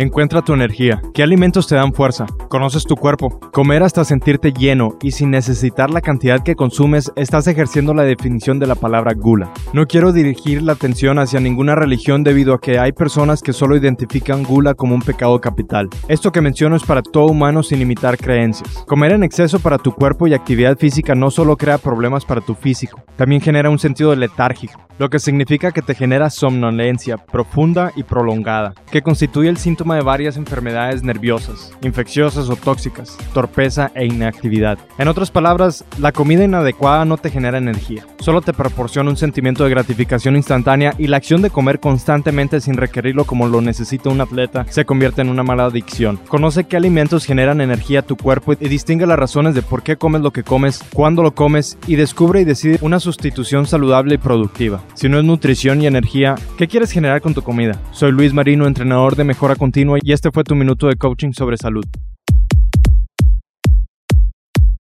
Encuentra tu energía. ¿Qué alimentos te dan fuerza? Conoces tu cuerpo. Comer hasta sentirte lleno y sin necesitar la cantidad que consumes, estás ejerciendo la definición de la palabra gula. No quiero dirigir la atención hacia ninguna religión debido a que hay personas que solo identifican gula como un pecado capital. Esto que menciono es para todo humano sin imitar creencias. Comer en exceso para tu cuerpo y actividad física no solo crea problemas para tu físico, también genera un sentido letárgico, lo que significa que te genera somnolencia profunda y prolongada, que constituye el síntoma de varias enfermedades nerviosas, infecciosas o tóxicas, torpeza e inactividad. En otras palabras, la comida inadecuada no te genera energía, solo te proporciona un de gratificación instantánea y la acción de comer constantemente sin requerirlo como lo necesita un atleta se convierte en una mala adicción. Conoce qué alimentos generan energía a tu cuerpo y distingue las razones de por qué comes lo que comes, cuándo lo comes y descubre y decide una sustitución saludable y productiva. Si no es nutrición y energía, ¿qué quieres generar con tu comida? Soy Luis Marino, entrenador de mejora continua y este fue tu minuto de coaching sobre salud.